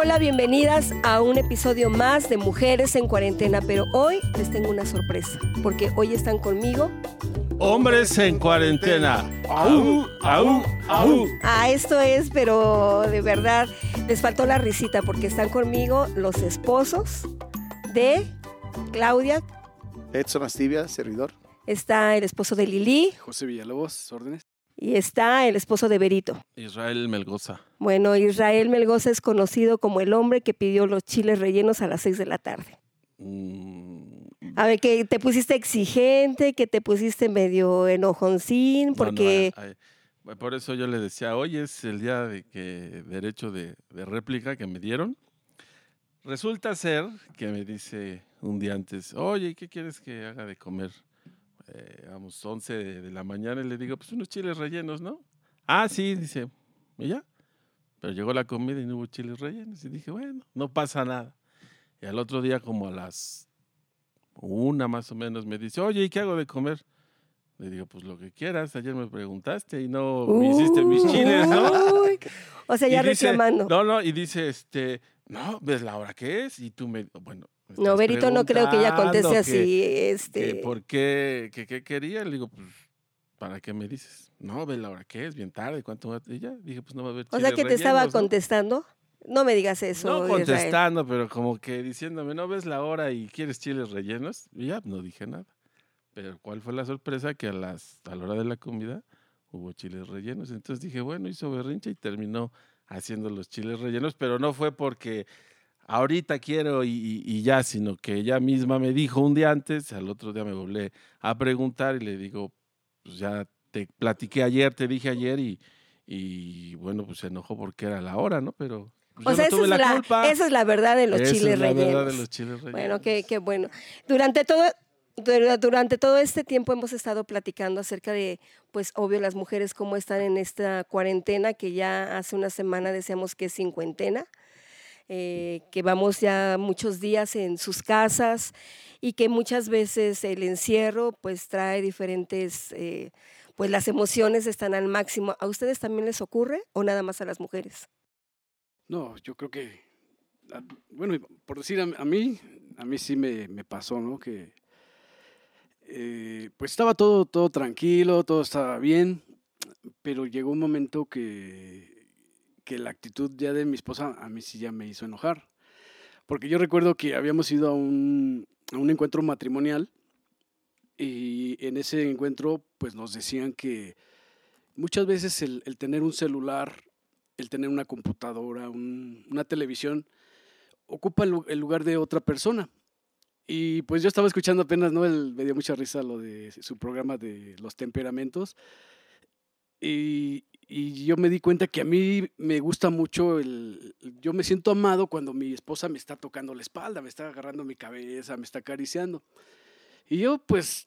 Hola, bienvenidas a un episodio más de Mujeres en Cuarentena, pero hoy les tengo una sorpresa, porque hoy están conmigo. Hombres en cuarentena. Au, au, au. Ah, esto es, pero de verdad, les faltó la risita porque están conmigo los esposos de Claudia, Edson Astivia, servidor. está el esposo de Lili José Villalobos, órdenes. Y está el esposo de Berito. Israel Melgoza. Bueno, Israel Melgoza es conocido como el hombre que pidió los chiles rellenos a las 6 de la tarde. Mm, A ver, que te pusiste exigente, que te pusiste medio enojoncín, no, porque... no, ay, ay, por eso yo le decía, hoy es el día de que derecho de, de réplica que me dieron. Resulta ser que me dice un día antes, oye, ¿qué quieres que haga de comer? Eh, vamos, 11 de, de la mañana y le digo, pues unos chiles rellenos, ¿no? Ah, sí, dice, ¿y ya? Pero llegó la comida y no hubo chiles rellenos. Y dije, bueno, no pasa nada. Y al otro día, como a las una más o menos, me dice, oye, ¿y qué hago de comer? Le digo, pues lo que quieras. Ayer me preguntaste y no me hiciste mis chiles, ¿no? Uy, O sea, ya Y dice- reclamando. No, no, y dice, este, no, ¿ves la hora que es? Y tú me, bueno. Me No, Berito no creo que ella conteste así. que- este, que ¿Por qué? ¿Qué, qué quería? Le digo, pues, ¿para qué me dices? No, ve la hora que es, bien tarde, ¿cuánto va? Y ya, dije, pues no va a haber o sea, que te estaba contestando. No me digas eso, No Israel. contestando, pero como que diciéndome, ¿no ves la hora y quieres chiles rellenos? Y ya, no dije nada. Pero ¿cuál fue la sorpresa? Que a, las, a la hora de la comida hubo chiles rellenos. Entonces dije, bueno, hizo berrinche y terminó haciendo los chiles rellenos, pero no fue porque ahorita quiero y, y- y ya, sino que ella misma me dijo un día antes, al otro día me volví a preguntar y le digo, pues ya te platiqué ayer, te dije ayer y, y bueno, pues se enojó porque era la hora, ¿no? Pero pues, O yo sea, no esa, es la la, esa es la verdad de los Esa chiles es la rellenos. verdad de los chiles rellenos. Bueno, qué, qué bueno. Durante todo, dura- durante todo este tiempo hemos estado platicando acerca de, pues obvio, las mujeres cómo están en esta cuarentena, que ya hace una semana decíamos que es cincuentena, eh, que vamos ya muchos días en sus casas y que muchas veces el encierro pues trae diferentes, eh, pues las emociones están al máximo. ¿A ustedes también les ocurre o nada más a las mujeres? No, yo creo que, a- bueno, por decir a, a mí, a mí sí me, me pasó, ¿no? Que eh, pues estaba todo, todo tranquilo, todo estaba bien, pero llegó un momento que, que la actitud ya de mi esposa a mí sí ya me hizo enojar. Porque yo recuerdo que habíamos ido a un, a un encuentro matrimonial y en ese encuentro pues nos decían que muchas veces el, el tener un celular, el tener una computadora, un- una televisión, ocupa el, el lugar de otra persona. Y pues yo estaba escuchando apenas, ¿no? El- me dio mucha risa lo de su programa de los temperamentos. Y, y yo me di cuenta que a mí me gusta mucho el... Yo me siento amado cuando mi esposa me está tocando la espalda, me está agarrando mi cabeza, me está acariciando. Y yo pues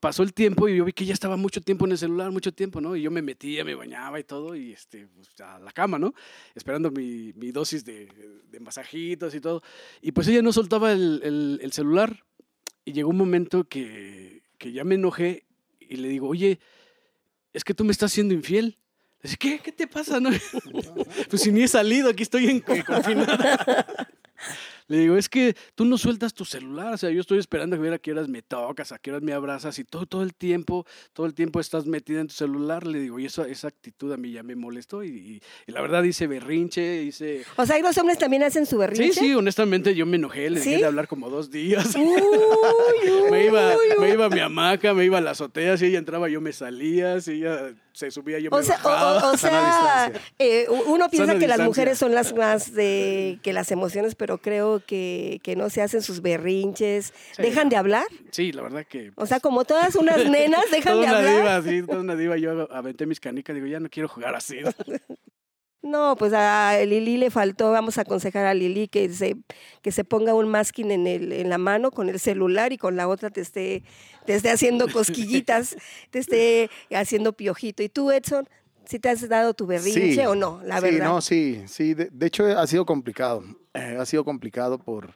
pasó el tiempo y yo vi que ya estaba mucho tiempo en el celular, mucho tiempo, ¿no? Y yo me metía, me bañaba y todo, y este, pues, a la cama, ¿no? Esperando mi, mi dosis de, de masajitos y todo. Y pues ella no soltaba el, el- el celular. Y llegó un momento que, que ya me enojé y le digo, oye, es que tú me estás siendo infiel. ¿Qué? ¿Qué te pasa? No? pues si ni he salido, aquí estoy en, confinada. Le digo, es que tú no sueltas tu celular, o sea, yo estoy esperando a ver a qué horas me tocas, a qué horas me abrazas y todo, todo el tiempo, todo el tiempo estás metida en tu celular. Le digo, y eso, esa actitud a mí ya me molestó y, y- y la verdad hice berrinche, hice... O sea, ¿y los hombres también hacen su berrinche? Sí, sí, honestamente yo me enojé, le dejé ¿Sí? de hablar como dos días. Uy, uy, me, iba, uy, me iba a mi hamaca, me iba a la azotea, si ella entraba yo me salía, si ella se subía yo me O sea, o- bajaba. o- o sea, eh, uno piensa Sana que las mujeres son las más de que las emociones, pero creo que, que no se hacen sus berrinches. Sí. ¿Dejan de hablar? Sí, la verdad que... O sea, como todas unas nenas dejan toda de una hablar. diva, sí, toda una diva. Yo aventé mis canicas, digo, ya no quiero jugar así. No, pues a Lili le faltó, vamos a aconsejar a Lili que se, que se ponga un masking en, el, en la mano con el celular y con la otra te esté, te esté haciendo cosquillitas, te esté haciendo piojito. ¿Y tú, Edson, si te has dado tu berrinche Sí, o no? La sí, verdad. no, sí, sí. De, de hecho, ha sido complicado. Eh, ha sido complicado por,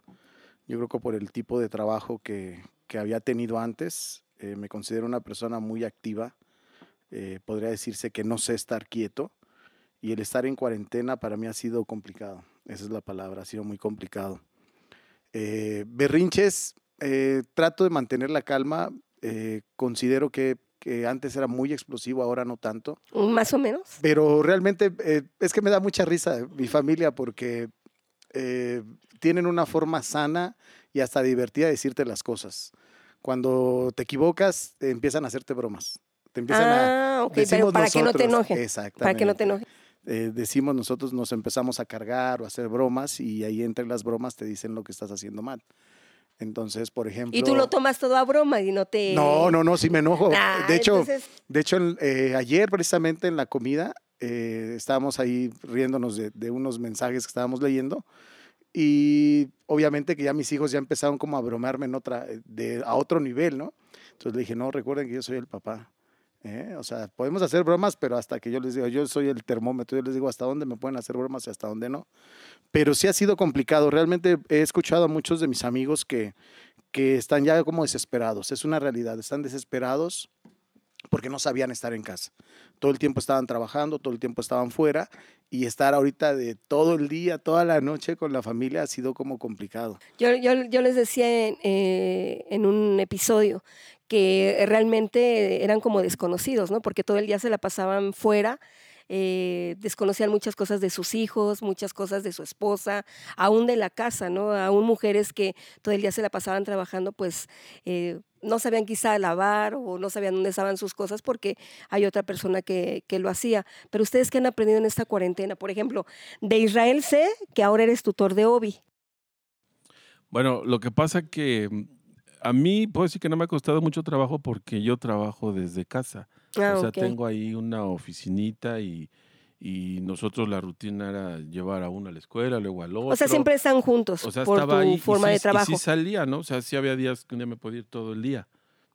yo creo que por el tipo de trabajo que, que había tenido antes. Eh, me considero una persona muy activa. Eh, podría decirse que no sé estar quieto. Y el estar en cuarentena para mí ha sido complicado. esa es la palabra, ha sido muy complicado. Eh, berrinches, eh, trato de mantener la calma, eh, considero que, que antes era muy explosivo, ahora no tanto. Más o menos. Pero realmente eh, es que me da mucha risa mi familia porque eh, tienen una forma sana y hasta divertida de decirte las cosas. Cuando te equivocas, empiezan a hacerte bromas. Te empiezan a... Ah, ok, pero para que no te nosotros, enojen. Exactamente. Para que no te enojen. Eh, decimos nosotros, nos empezamos a cargar o a hacer bromas y ahí entre las bromas te dicen lo que estás haciendo mal. Entonces, por ejemplo... Y tú lo tomas todo a broma y no te... No, no, no, sí me enojo. Ah, de hecho, entonces- de hecho, eh, ayer precisamente en la comida eh, estábamos ahí riéndonos de, de unos mensajes que estábamos leyendo y obviamente que ya mis hijos ya empezaron como a bromearme en otra, eh, de, a otro nivel, ¿no? Entonces le dije, no, recuerden que yo soy el papá. ¿Eh? O sea, podemos hacer bromas, pero hasta que yo les digo, yo soy el termómetro, yo les digo hasta dónde me pueden hacer bromas y hasta dónde no. Pero sí ha sido complicado. Realmente he escuchado a muchos de mis amigos que, que están ya como desesperados. Es una realidad, están desesperados porque no sabían estar en casa. Todo el tiempo estaban trabajando, todo el tiempo estaban fuera y estar ahorita de todo el día, toda la noche con la familia ha sido como complicado. Yo, yo, yo les decía en, eh, en un episodio que realmente eran como desconocidos, ¿no? Porque todo el día se la pasaban fuera, eh, desconocían muchas cosas de sus hijos, muchas cosas de su esposa, aún de la casa, ¿no? Aún mujeres que todo el día se la pasaban trabajando, pues eh, no sabían quizá lavar o no sabían dónde estaban sus cosas porque hay otra persona que, que lo hacía. Pero ustedes que han aprendido en esta cuarentena, por ejemplo, de Israel sé que ahora eres tutor de Obi. Bueno, lo que pasa que mm, a mí puedo decir que no me ha costado mucho trabajo porque yo trabajo desde casa. Ah, o sea, tengo ahí una oficinita y, y nosotros la rutina era llevar a uno a la escuela, luego al otro. O sea, siempre están juntos O sea, por tu estaba ahí y forma sí- de y trabajo. sí salía, ¿no? O sea, sí había días que un día me podía ir todo el día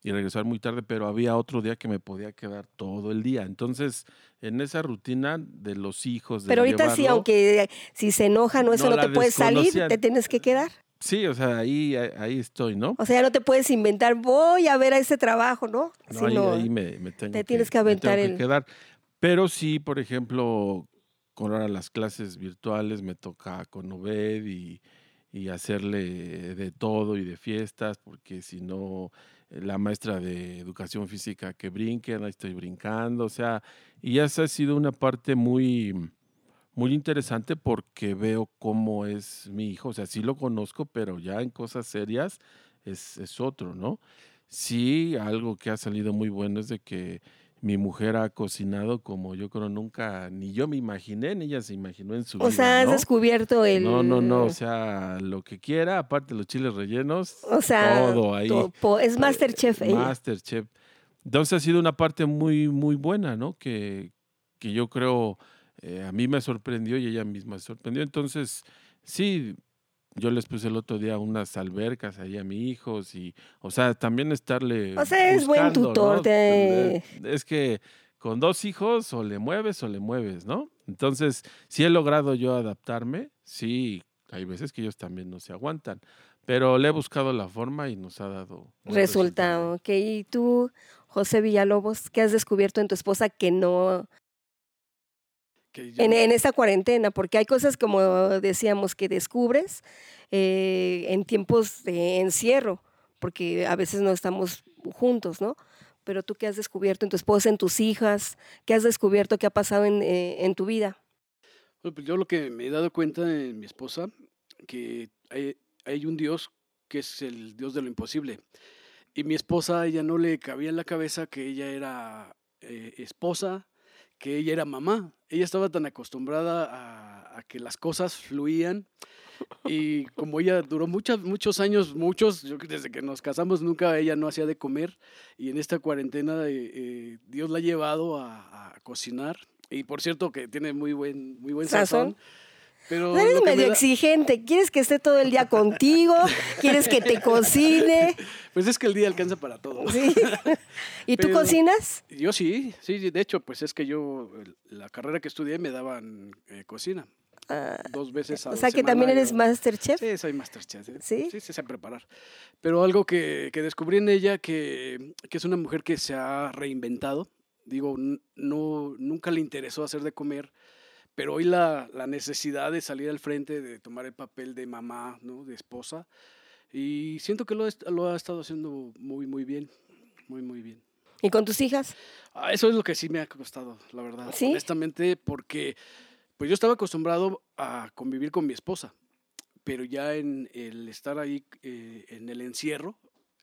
y regresar muy tarde, pero había otro día que me podía quedar todo el día. Entonces, en esa rutina de los hijos, de Pero ahorita sí, aunque si se enoja, no, eso No no, te puedes salir, te tienes que quedar. Sí, o sea, ahí, ahí estoy, ¿no? O sea, ya no te puedes inventar, voy a ver a ese trabajo, ¿no? No, ahí, ahí me, me tengo te tienes que me aventar que quedar. Pero sí, por ejemplo, con ahora las clases virtuales me toca con Obed y, y hacerle de todo y de fiestas, porque si no, la maestra de educación física que brinque, ahí estoy brincando, o sea, y esa ha sido una parte muy, muy interesante porque veo cómo es mi hijo, o sea, sí lo conozco, pero ya en cosas serias es, es otro, ¿no? Sí, algo que ha salido muy bueno es de que mi mujer ha cocinado como yo creo nunca, ni yo me imaginé, ni ella se imaginó en su o vida. sea, has ¿no? descubierto el... No, no, no, o sea, lo que quiera, aparte los chiles rellenos, O sea, todo ahí. to- po- es Masterchef ella. Masterchef. Entonces ha sido una parte muy, muy buena, ¿no? Que, que yo creo eh, a mí me sorprendió y ella misma se sorprendió. Entonces, sí, yo les puse el otro día unas albercas ahí a mis hijos y, o sea, también estarle. O sea, es buen tutor, Es que con dos hijos o le mueves o le mueves, ¿no? Entonces, sí he logrado yo adaptarme, sí, hay veces que ellos también no se aguantan, pero le he buscado la forma y nos ha dado resultado. Ok, y tú, José Villalobos, ¿qué has descubierto en tu esposa que no... En, en esta cuarentena, porque hay cosas como decíamos que descubres eh, en tiempos de encierro, porque a veces no estamos juntos, ¿no? Pero tú qué has descubierto en tu esposa, en tus hijas, qué has descubierto, qué ha pasado en, eh, en tu vida. Bueno, pues yo lo que me he dado cuenta en mi esposa, que hay, hay un Dios que es el Dios de lo imposible. Y mi esposa, ella no le cabía en la cabeza que ella era eh, esposa, que ella era mamá. Ella estaba tan acostumbrada a, a que las cosas fluían. Y como ella duró muchas, muchos años, muchos, yo desde que nos casamos nunca ella no hacía de comer. Y en esta cuarentena eh, eh, Dios la ha llevado a, a cocinar. Y por cierto que tiene muy buen, muy buen ¿Sazón? sazón. Pero Eres que me medio da- exigente, quieres que esté todo el día contigo, quieres que te cocine. Pues es que el día alcanza para todo. ¿sí? ¿Y tú Pero- cocinas? Yo sí, sí, de hecho, pues es que yo, la carrera que estudié me daban eh, cocina Ah, dos veces a o sea que también eres Masterchef. Sí, soy Masterchef. ¿Sí? Sí, sí sé preparar. Pero algo que, que descubrí en ella, que, que es una mujer que se ha reinventado. Digo, no, nunca le interesó hacer de comer, pero hoy la, la necesidad de salir al frente, de tomar el papel de mamá, ¿no? De esposa, y siento que lo, lo ha estado haciendo muy, muy bien, muy, muy bien. ¿Y con tus hijas? Ah, Eso es lo que sí me ha costado, la verdad. ¿Sí? Honestamente, porque pues yo estaba acostumbrado a convivir con mi esposa, pero ya en el estar ahí eh, en el encierro,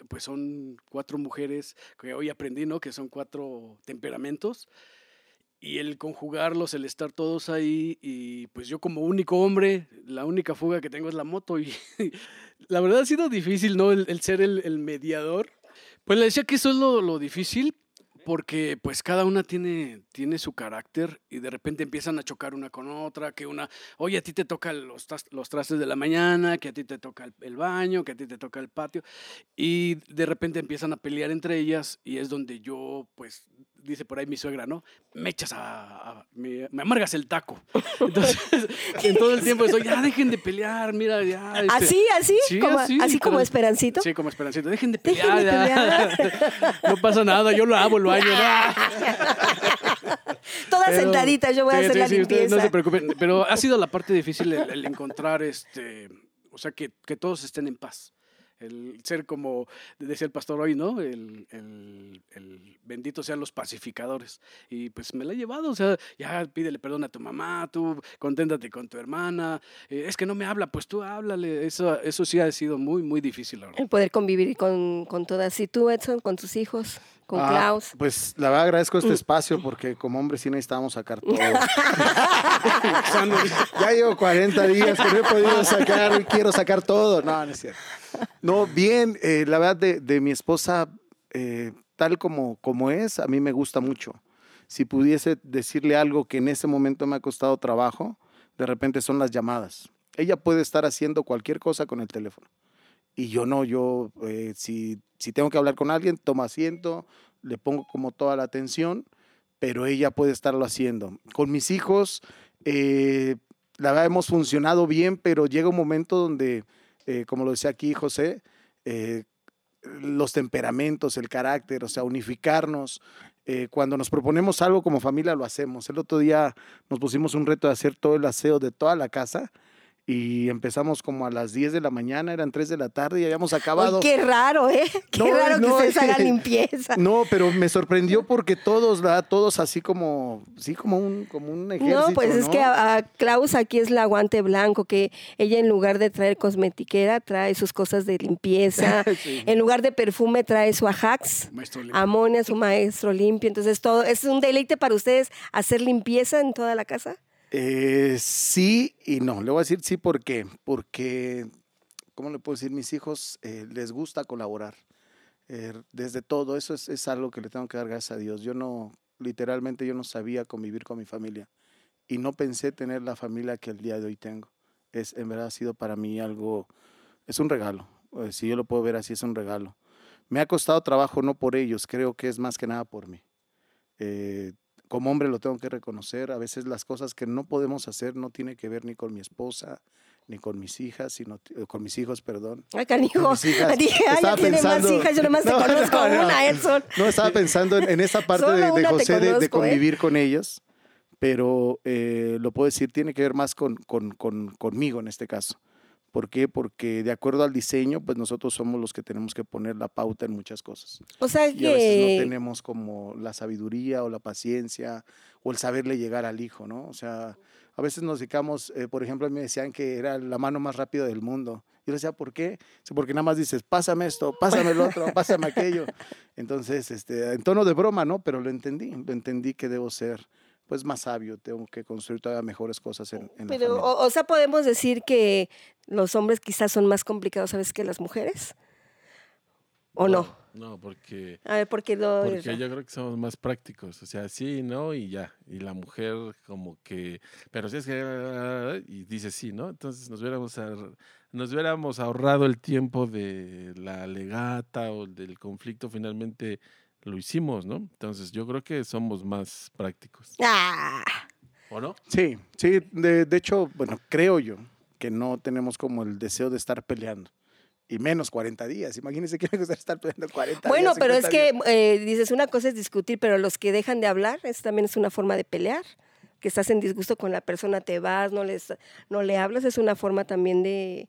pues son cuatro mujeres que hoy aprendí, ¿no? Que son cuatro temperamentos. Y el conjugarlos, el estar todos ahí, y pues yo como único hombre, la única fuga que tengo es la moto. Y la verdad ha sido difícil, ¿no? El, ser el, mediador. Pues le decía que eso es lo, lo difícil, porque pues cada una tiene, tiene su carácter y de repente empiezan a chocar una con otra, que una, oye, a ti te toca los, los trastes de la mañana, que a ti te toca el baño, que a ti te toca el patio, y de repente empiezan a pelear entre ellas y es donde yo, pues, dice por ahí mi suegra, ¿no? Me echas a, a- me, me amargas el taco. Entonces, en todo el tiempo estoy, ya dejen de pelear, mira, ya. este, ¿Así, así? sí, como, así, así como Esperancito. Sí, como Esperancito. Dejen de Dejen pelear. de ya. no pasa nada, yo lo hago el baño. ¿no? Todas Pero- sentaditas, yo voy a hacer sí, la limpieza. no se preocupen. Pero ha sido la parte difícil el, el encontrar, este, o sea, que, que todos estén en paz. El ser como decía el pastor hoy, ¿no? El, el- el bendito sean los pacificadores. Y pues me la he llevado, o sea, ya pídele perdón a tu mamá, tú conténtate con tu hermana. eh, es que no me habla, pues tú háblale. Eso, eso sí ha sido muy, muy difícil, verdad. El poder convivir con, con todas. ¿Y tú, Edson, con tus hijos? ¿Con Ah, Klaus? Pues la verdad agradezco Mm. este espacio porque como hombre sí necesitábamos sacar todo. ya llevo 40 días que no he podido sacar y quiero sacar todo. No, no es cierto. No, bien, eh, la verdad de, de mi esposa, eh, tal como, como es, a mí me gusta mucho. Si pudiese decirle algo que en ese momento me ha costado trabajo, de repente son las llamadas. Ella puede estar haciendo cualquier cosa con el teléfono. Y yo no, yo eh, si, si tengo que hablar con alguien, tomo asiento, le pongo como toda la atención, pero ella puede estarlo haciendo. Con mis hijos, eh, la verdad hemos funcionado bien, pero llega un momento donde, eh, como lo decía aquí José, eh, los temperamentos, el carácter, o sea, unificarnos. eh, cuando nos proponemos algo como familia, lo hacemos. El otro día nos pusimos un reto de hacer todo el aseo de toda la casa y empezamos como a las 10 de la mañana, eran 3 de la tarde y habíamos acabado. Ay, qué raro, ¿eh? Qué No, raro no, que ustedes hagan limpieza. No, pero me sorprendió porque todos, ¿verdad? Todos así como, sí, como un, como un ejército, No, pues es ¿no? que a, a Klaus aquí es la guante blanco, que ella en lugar de traer cosmetiquera trae sus cosas de limpieza, Sí. en lugar de perfume trae su Ajax. Amonia, su maestro limpio. Entonces todo es un deleite para ustedes hacer limpieza en toda la casa. Eh, sí y no. Le voy a decir sí, ¿por qué? Porque, ¿cómo le puedo decir? Mis hijos eh, les gusta colaborar. Eh, desde todo, eso es, es algo que le tengo que dar gracias a Dios. Yo no, literalmente yo no sabía convivir con mi familia y no pensé tener la familia que el día de hoy tengo. Es, en verdad ha sido para mí algo, es un regalo. Eh, si yo lo puedo ver así, es un regalo. Me ha costado trabajo no por ellos, creo que es más que nada por mí. Como hombre lo tengo que reconocer, a veces las cosas que no podemos hacer no tiene que ver ni con mi esposa, ni con mis hijas, sino eh, con mis hijos, perdón. Ay, canijo. Mis hijas. Dije, ay, ya tiene más pensando- hijas, yo nomás No, te conozco no, no. una, Edson. No, estaba pensando en, en esa parte de, de José de- de, conozco, ¿eh? convivir con ellos, pero eh, lo puedo decir, tiene que ver más con, con- con- conmigo en este caso. ¿Por qué? Porque de acuerdo al diseño, pues nosotros somos los que tenemos que poner la pauta en muchas cosas. O sea Y a veces no que tenemos como la sabiduría o la paciencia o el saberle llegar al hijo, ¿no? O sea, a veces nos dedicamos, eh, por ejemplo, a mí me decían que era la mano más rápida del mundo. Yo le decía, ¿por qué? Porque nada más dices, pásame esto, pásame el otro, pásame aquello. Entonces, este, en tono de broma, ¿no? Pero lo entendí, lo entendí que debo ser pues más sabio, tengo que construir todavía mejores cosas en, en la Pero, familia. o, o sea, podemos decir que los hombres quizás son más complicados, ¿sabes? Que las mujeres. ¿O no? No, porque, A ver, porque lo. porque yo creo que somos más prácticos. O sea, sí, ¿no? Y ya. Y la mujer como que, pero si es que, y dice sí, ¿no? Entonces nos hubiéramos, nos hubiéramos ahorrado el tiempo de la legata o del conflicto, finalmente lo hicimos, ¿no? Entonces yo creo que somos más prácticos. Ah, ¿O no? Sí, sí, de, de hecho, bueno, creo yo que no tenemos como el deseo de estar peleando. Y menos 40 días. Imagínense que me gustaría estar peleando 40 bueno, días. pero es 50 que eh, dices, una cosa es discutir, pero los que dejan de hablar, es también es una forma de pelear. que estás en disgusto con la persona, te vas, no, les, no le hablas, es una forma también de...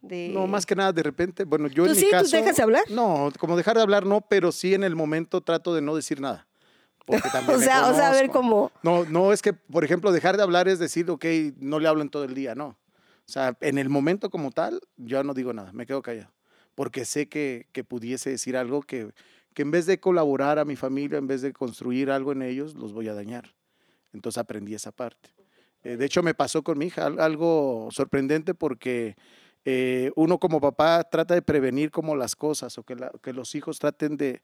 de- No, más que nada, de repente, bueno, yo ¿Tú en sí? mi ¿Tú caso... dejas de hablar? No, como dejar de hablar no, pero sí en el momento trato de no decir nada. Porque también O sea, o sea, a ver cómo... No, no es que, por ejemplo, dejar de hablar es decir, ok, no le hablo en todo el día, no. O sea, en el momento como tal, yo no digo nada, me quedo callado. Porque sé que, que pudiese decir algo que, que en vez de colaborar a mi familia, en vez de construir algo en ellos, los voy a dañar. Entonces aprendí esa parte. Eh, de hecho, me pasó con mi hija al- algo sorprendente porque eh, uno como papá trata de prevenir como las cosas o que, la- que los hijos traten de,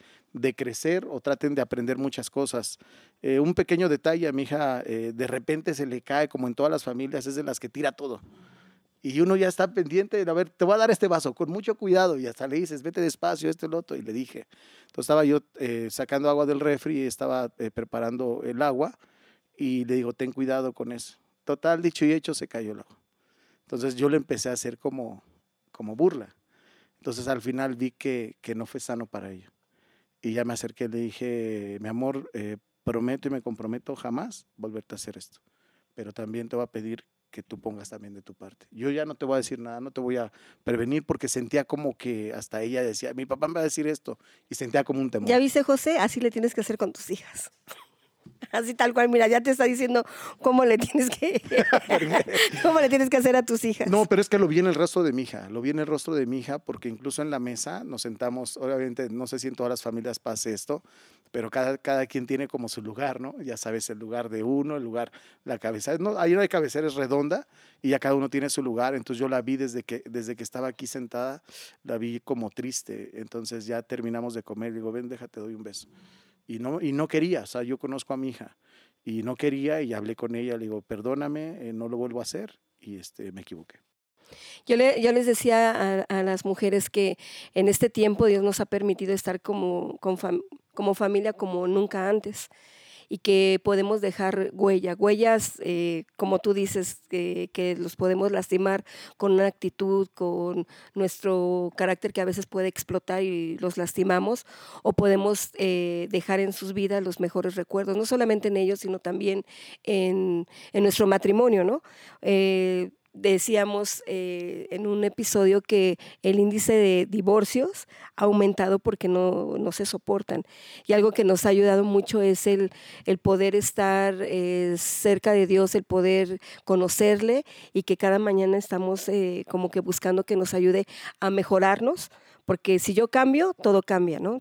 crecer o traten de aprender muchas cosas. Eh, un pequeño detalle, a mi hija eh, de repente se le cae, como en todas las familias, es de las que tira todo. Y uno ya está pendiente de, a ver, te voy a dar este vaso con mucho cuidado. Y hasta le dices, vete despacio, este, el otro. Y le dije. Entonces estaba yo sacando agua del refri y estaba preparando el agua. Y le digo, ten cuidado con eso. Total, dicho y hecho, se cayó el. Entonces yo le empecé a hacer como, como burla. Entonces al final vi que, que no fue sano para ella. Y ya me acerqué y le dije, mi amor, eh, prometo y me comprometo jamás volverte a hacer esto. Pero también te voy a pedir que tú pongas también de tu parte. Yo ya no te voy a decir nada, no te voy a prevenir porque sentía como que hasta ella decía, mi papá me va a decir esto. Y sentía como un temor. ¿Ya viste, José? Así le tienes que hacer con tus hijas. Así tal cual, mira, ya te está diciendo cómo le tienes que cómo le tienes que hacer a tus hijas. No, pero es que lo vi en el rostro de mi hija, lo vi en el rostro de mi hija porque incluso en la mesa nos sentamos, obviamente no sé si en todas las familias pase esto, pero cada, cada quien tiene como su lugar, ¿no? Ya sabes, el lugar de uno, el lugar, la cabeza, no, hay una de cabecera es redonda y ya cada uno tiene su lugar, entonces yo la vi desde que, desde que estaba aquí sentada, la vi como triste, entonces ya terminamos de comer, digo, ven, déjate, doy un beso. Y no, y no quería, o sea, yo conozco a mi hija y no quería y hablé con ella, le digo, perdóname, eh, no lo vuelvo a hacer y este, me equivoqué. Yo, le- yo les decía a, a las mujeres que en este tiempo Dios nos ha permitido estar como, con fam- como familia como nunca antes y que podemos dejar huella, huellas, eh, como tú dices, que, los podemos lastimar con una actitud, con nuestro carácter que a veces puede explotar y los lastimamos, o podemos eh, dejar en sus vidas los mejores recuerdos, no solamente en ellos, sino también en, en nuestro matrimonio, ¿no? Decíamos eh, en un episodio que el índice de divorcios ha aumentado porque no, no se soportan. Y algo que nos ha ayudado mucho es el, el poder estar eh, cerca de Dios, el poder conocerle y que cada mañana estamos eh, como que buscando que nos ayude a mejorarnos. Porque si yo cambio, todo cambia, ¿no?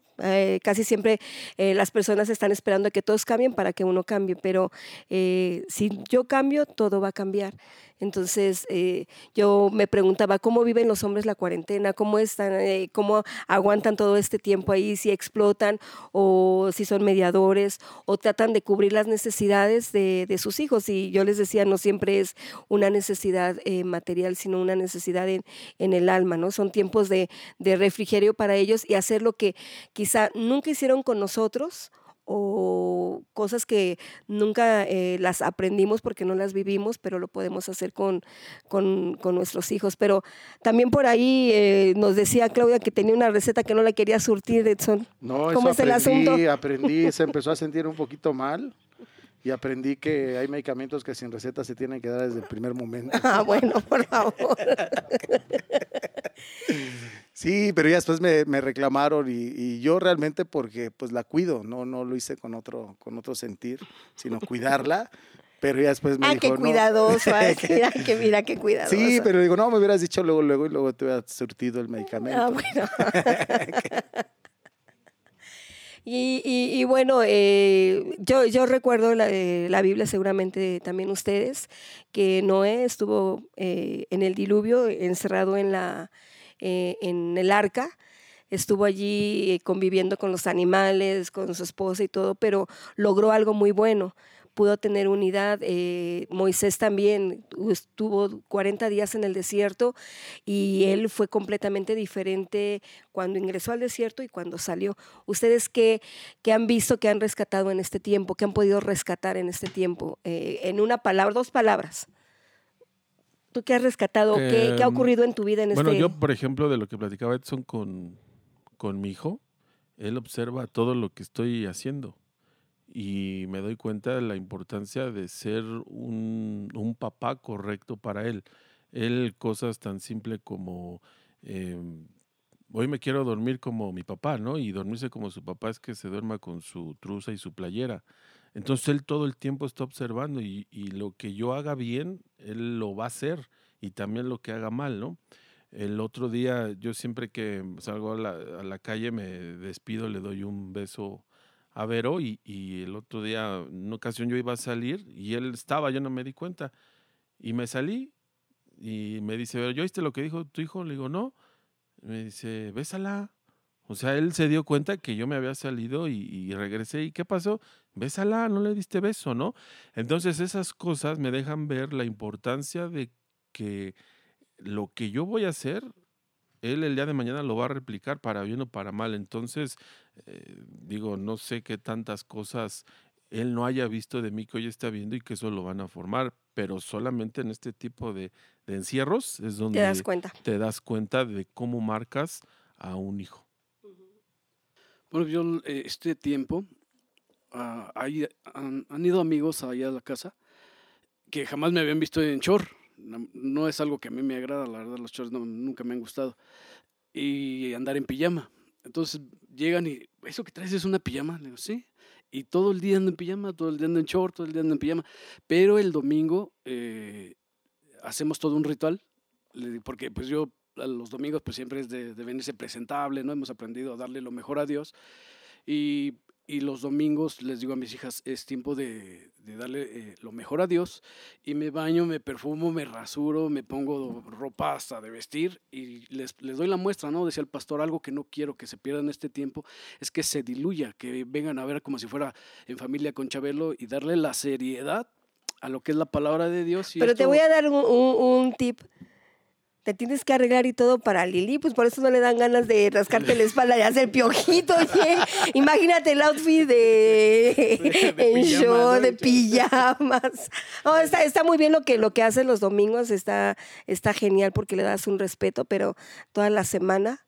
Casi siempre las personas están esperando a que todos cambien para que uno cambie, pero si yo cambio, todo va a cambiar. Entonces, eh, yo me preguntaba cómo viven los hombres la cuarentena, cómo están, eh, cómo aguantan todo este tiempo ahí, si explotan o si son mediadores o tratan de cubrir las necesidades de, sus hijos. Y yo les decía, no siempre es una necesidad eh, material, sino una necesidad en, el alma, ¿no? Son tiempos de refrigerio para ellos y hacer lo que quizá nunca hicieron con nosotros o cosas que nunca eh, las aprendimos porque no las vivimos, pero lo podemos hacer con, con, con nuestros hijos. Pero también por ahí eh, nos decía Claudia que tenía una receta que no la quería surtir, Edson. No, ¿Cómo eso es el aprendí, asunto? aprendí, se empezó a sentir un poquito mal y aprendí que hay medicamentos que sin receta se tienen que dar desde el primer momento. Ah, bueno, por favor. Sí, pero ya después me, me reclamaron y, y yo realmente porque pues la cuido, no, no lo hice con otro, con otro sentir, sino cuidarla. Pero ya después me Ah, dijo, qué no. cuidadoso. ay, mira, que mira, qué cuidadoso. Sí, pero digo, no, me hubieras dicho luego, luego y luego te hubiera surtido el medicamento. Ah, bueno. Y, y- y bueno, eh, yo, yo recuerdo la, eh, la Biblia, seguramente también ustedes, que Noé estuvo eh, en el diluvio, encerrado en, la, eh, en el arca, estuvo allí eh, conviviendo con los animales, con su esposa y todo, pero logró algo muy bueno. Pudo tener unidad. eh, Moisés también estuvo 40 días en el desierto y él fue completamente diferente cuando ingresó al desierto y cuando salió. ¿Ustedes qué, qué han visto, qué han rescatado en este tiempo, qué han podido rescatar en este tiempo? Eh, en una palabra, dos palabras. ¿Tú qué has rescatado? ¿Qué, qué ha Em, ocurrido en tu vida en Bueno, este yo, por ejemplo, de lo que platicaba Edson con, con mi hijo, él observa todo lo que estoy haciendo. Y me doy cuenta de la importancia de ser un, un papá correcto para él. Él cosas tan simples como... em, hoy me quiero dormir como mi papá, ¿no? Y dormirse como su papá es que se duerma con su truza y su playera. Entonces él todo el tiempo está observando y, y lo que yo haga bien, él lo va a hacer y también lo que haga mal, ¿no? El otro día, yo siempre que salgo a la, a la calle me despido, le doy un beso a Vero y, y el otro día, en una ocasión yo iba a salir y él estaba, yo no me di cuenta. Y me salí y me dice, Vero, ¿yo viste lo que dijo tu hijo? Le digo, no. Me dice, bésala. O sea, él se dio cuenta que yo me había salido y, y regresé. ¿Y qué pasó? Bésala, no le diste beso, ¿no? Entonces esas cosas me dejan ver la importancia de que lo que yo voy a hacer, él el día de mañana lo va a replicar para bien o para mal. Entonces, eh, digo, no sé qué tantas cosas él no haya visto de mí que hoy está viendo y que eso lo van a formar, pero solamente en este tipo de, de encierros es donde Te das cuenta. te das cuenta de cómo marcas a un hijo. Bueno, yo eh, este tiempo, ah, ahí han, han ido amigos allá a la casa que jamás me habían visto en short. No, es algo que a mí me agrada, la verdad, los shorts no- nunca me han gustado. Y andar en pijama. Entonces llegan y, ¿eso que traes es una pijama? Digo, sí. Y todo el día ando en pijama, todo el día ando en short, todo el día ando en pijama. Pero el domingo eh, hacemos todo un ritual, porque pues yo los domingos pues siempre es de, de venirse presentable, ¿no? Hemos aprendido a darle lo mejor a Dios. Y, y los domingos les digo a mis hijas, es tiempo de, de darle eh, lo mejor a Dios. Y me baño, me perfumo, me rasuro, me pongo ropa hasta de vestir y les, les doy la muestra, ¿no? Decía el pastor, algo que no quiero que se pierda en este tiempo es que se diluya, que vengan a ver como si fuera en familia con Chabelo y darle la seriedad a lo que es la palabra de Dios. Y Pero te voy a dar un, un- un tip. Te tienes que arreglar y todo para Lili, pues por eso no le dan ganas de rascarte la espalda y hacer piojito, oye. Imagínate el outfit de, De en pijamas, show, de pijamas. No, está, está muy bien lo que, lo que haces los domingos, está, está genial porque le das un respeto, pero toda la semana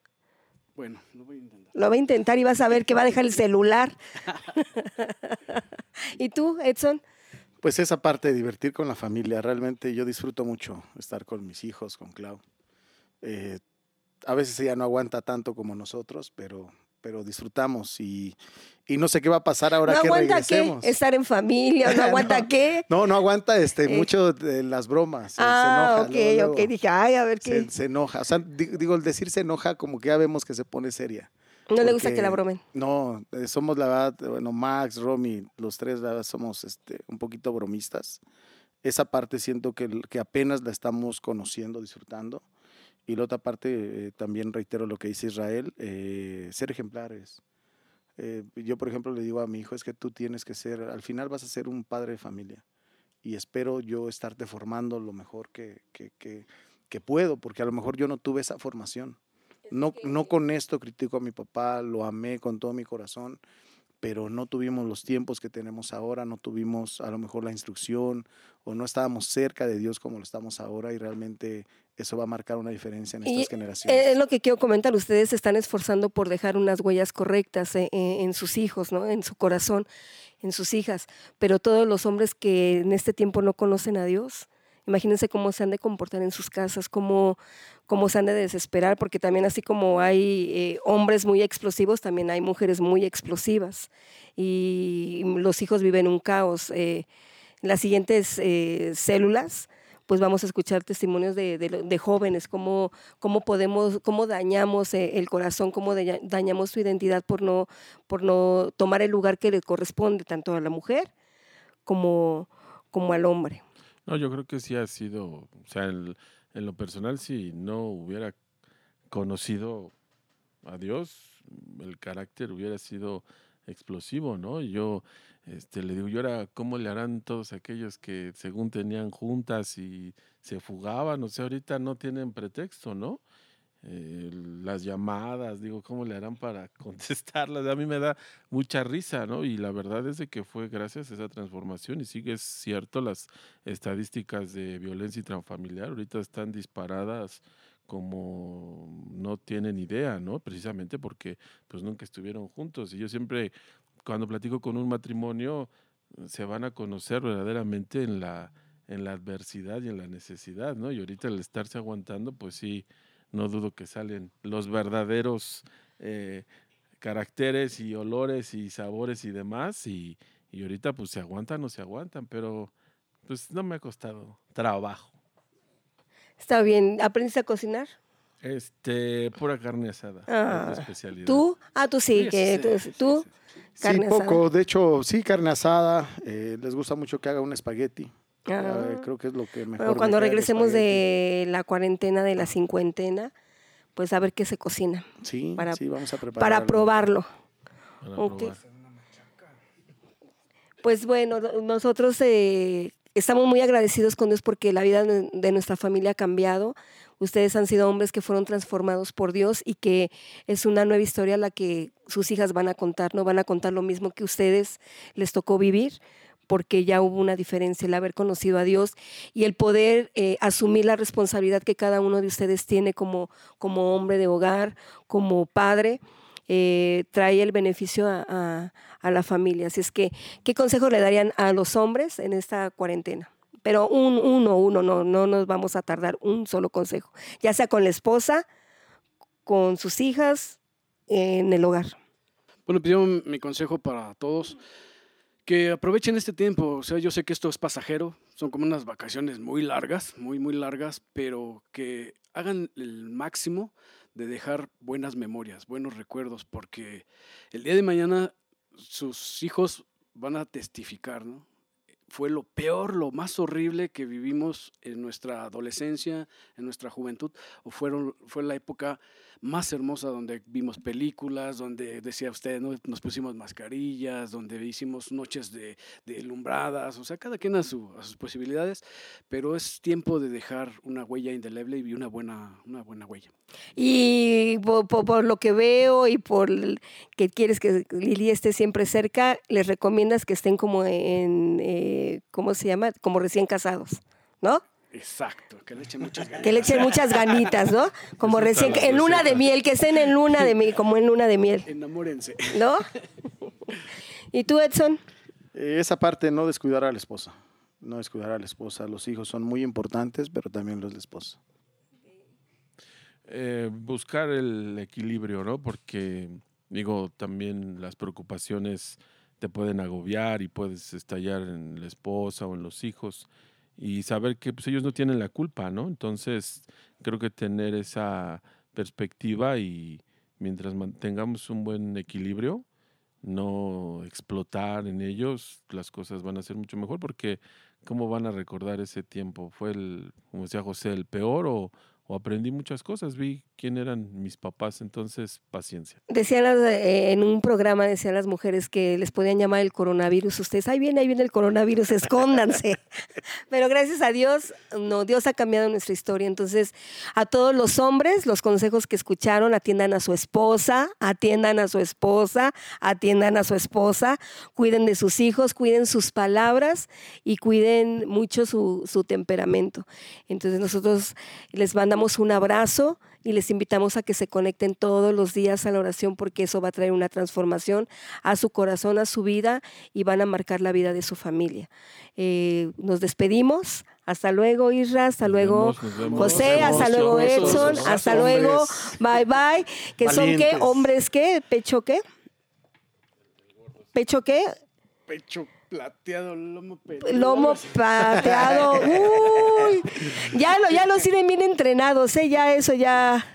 Bueno, lo voy a intentar. lo va a intentar y vas a ver que va a dejar el celular. ¿Y tú, Edson? Pues esa parte de divertir con la familia, realmente yo disfruto mucho estar con mis hijos, con Clau. Eh, a veces ella no aguanta tanto como nosotros, pero, pero disfrutamos y, y no sé qué va a pasar ahora ¿No que aguanta qué? ¿Estar en familia? ¿No aguanta No. qué? No, no aguanta este, Eh. mucho de las bromas. Ah, se enoja. ok, luego, ok. Dije, ay, a ver qué. Se, se enoja. O sea, di- digo, el decir se enoja como que ya vemos que se pone seria. No le gusta que la bromen. No, eh, somos la verdad, bueno, Max, Romy, los tres la verdad, somos este, un poquito bromistas. Esa parte siento que, que apenas la estamos conociendo, disfrutando. Y la otra parte, eh, también reitero lo que dice Israel, eh, ser ejemplares. Eh, yo, por ejemplo, le digo a mi hijo, es que tú tienes que ser, al final vas a ser un padre de familia. Y espero yo estarte formando lo mejor que, que, que, que puedo, porque a lo mejor yo no tuve esa formación. No, no con esto critico a mi papá, lo amé con todo mi corazón, pero no tuvimos los tiempos que tenemos ahora, no tuvimos a lo mejor la instrucción o no estábamos cerca de Dios como lo estamos ahora y realmente eso va a marcar una diferencia en Y, estas generaciones. Es lo que quiero comentar. Ustedes se están esforzando por dejar unas huellas correctas eh, eh, en sus hijos, ¿no? En su corazón, en sus hijas. Pero todos los hombres que en este tiempo no conocen a Dios, imagínense cómo se han de comportar en sus casas, cómo, cómo se han de desesperar, porque también así como hay eh, hombres muy explosivos, también hay mujeres muy explosivas. Y los hijos viven un caos. eh, las siguientes eh, células pues vamos a escuchar testimonios de, de de jóvenes, cómo, cómo podemos, cómo dañamos eh, el corazón, cómo daña- dañamos su identidad por no, por no tomar el lugar que le corresponde tanto a la mujer como, como al hombre. No, yo creo que sí ha sido, o sea, en, lo personal, si no hubiera conocido a Dios, el carácter hubiera sido explosivo, ¿no? Yo este, le digo, ¿y ahora cómo le harán todos aquellos que según tenían juntas y se fugaban? O sea, ahorita no tienen pretexto, ¿no? Eh, las llamadas, digo, ¿cómo le harán para contestarlas? A mí me da mucha risa, ¿no? Y la verdad es de que fue gracias a esa transformación y sigue es cierto, las estadísticas de violencia intrafamiliar ahorita están disparadas como no tienen idea, ¿no? Precisamente porque pues nunca estuvieron juntos y yo siempre cuando platico con un matrimonio, se van a conocer verdaderamente en la, en la adversidad y en la necesidad, ¿no? Y ahorita el estarse aguantando, pues sí, no dudo que salen los verdaderos eh, caracteres y olores y sabores y demás, y, y ahorita pues se aguantan o se aguantan, pero pues no me ha costado trabajo. Está bien. ¿Aprendiste a cocinar? Este, pura carne asada, Ah, especialidad. ¿Tú? Ah, tú sí, Sí, que sí, tú, sí, tú, sí, sí. Sí, carne asada. poco. De hecho, sí, carne asada. eh, les gusta mucho que haga un espagueti. Ah. Eh, creo que es lo que mejor. Bueno, cuando regresemos de la cuarentena, de la cincuentena, pues a ver qué se cocina, Sí, para- sí, vamos a preparar. para algo. probarlo. Para Ok. probar. Pues bueno, no- nosotros eh, estamos muy agradecidos con Dios porque la vida de de nuestra familia ha cambiado. Ustedes han sido hombres que fueron transformados por Dios y que es una nueva historia la que sus hijas van a contar. No van a contar lo mismo que ustedes les tocó vivir porque ya hubo una diferencia el haber conocido a Dios y el poder eh, asumir la responsabilidad que cada uno de ustedes tiene como, como hombre de hogar, como padre, eh, trae el beneficio a, a- a la familia. Así es que, ¿qué consejo le darían a los hombres en esta cuarentena? Pero un, uno, uno, no, no nos vamos a tardar un solo consejo, ya sea con la esposa, con sus hijas, en el hogar. Bueno, pues yo mi consejo para todos, que aprovechen este tiempo. O sea, yo sé que esto es pasajero, son como unas vacaciones muy largas, muy, muy largas, pero que hagan el máximo de dejar buenas memorias, buenos recuerdos, porque el día de mañana sus hijos van a testificar, ¿no? Fue lo peor, lo más horrible que vivimos en nuestra adolescencia, en nuestra juventud, o fueron, fue la época más hermosa donde vimos películas, donde decía usted, ¿no? nos pusimos mascarillas, donde hicimos noches de, de o sea, cada quien a, su- a sus posibilidades, pero es tiempo de dejar una huella indeleble y una buena, una buena huella. Y por, por- por lo que veo y por que quieres que Lili esté siempre cerca, les recomiendas que estén como en, eh, ¿cómo se llama? Como recién casados, ¿no? Exacto, que le echen muchas ganas. Que le echen muchas ganitas, ¿no? Como Eso recién, en luna de miel, que estén en luna de miel, como en luna de miel, Enamórense. ¿no? ¿Y tú, Edson? Eh, esa parte, no descuidar a la esposa. No descuidar a la esposa. Los hijos son muy importantes, pero también los de la esposa. Eh, buscar el equilibrio, ¿no? Porque, digo, también las preocupaciones te pueden agobiar y puedes estallar en la esposa o en los hijos y saber que pues, ellos no tienen la culpa, ¿no? Entonces, creo que tener esa perspectiva y mientras mantengamos un buen equilibrio, no explotar en ellos, las cosas van a ser mucho mejor porque ¿cómo van a recordar ese tiempo? ¿Fue el, como decía José, el peor o, o aprendí muchas cosas? Vi quién eran mis papás, entonces paciencia. Decían en un programa, decían las mujeres que les podían llamar el coronavirus. Ustedes, ahí viene, ahí viene el coronavirus, escóndanse. Pero gracias a Dios, no, Dios ha cambiado nuestra historia. Entonces, a todos los hombres, los consejos que escucharon, atiendan a su esposa, atiendan a su esposa, atiendan a su esposa, cuiden de sus hijos, cuiden sus palabras y cuiden mucho su, su temperamento. Entonces, nosotros les mandamos un abrazo y les invitamos a que se conecten todos los días a la oración porque eso va a traer una transformación a su corazón, a su vida y van a marcar la vida de su familia. Eh, nos despedimos. Hasta luego, Isra. Hasta luego, vemos, nos vemos. José. Nos Hasta luego. Edson. Hasta hombres luego. Bye, bye. ¿Que son qué? ¿Hombres qué? ¿Pecho qué? ¿Pecho qué? Pecho plateado, lomo peludo. Lomo pateado. Uy. Ya, lo, ya los tienen bien entrenados, ¿eh? Ya eso ya.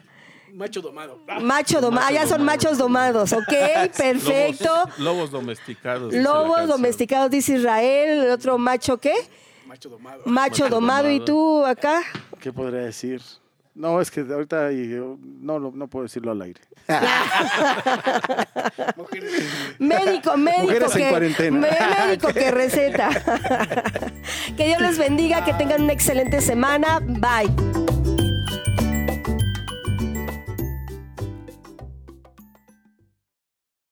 Macho domado. Ah, Macho domado, ya son machos domados, ¿ok? Perfecto. Lobos, lobos domesticados. Lobos domesticados, dice Israel. El otro macho, ¿qué? Macho domado. Macho Macho domado. ¿Y domado. tú acá? ¿Qué podría decir? No, es que ahorita no, no, no puedo decirlo al aire. Médico, médico Mujeres en que cuarentena. me- médico que receta. que Dios les bendiga, que tengan una excelente semana. Bye.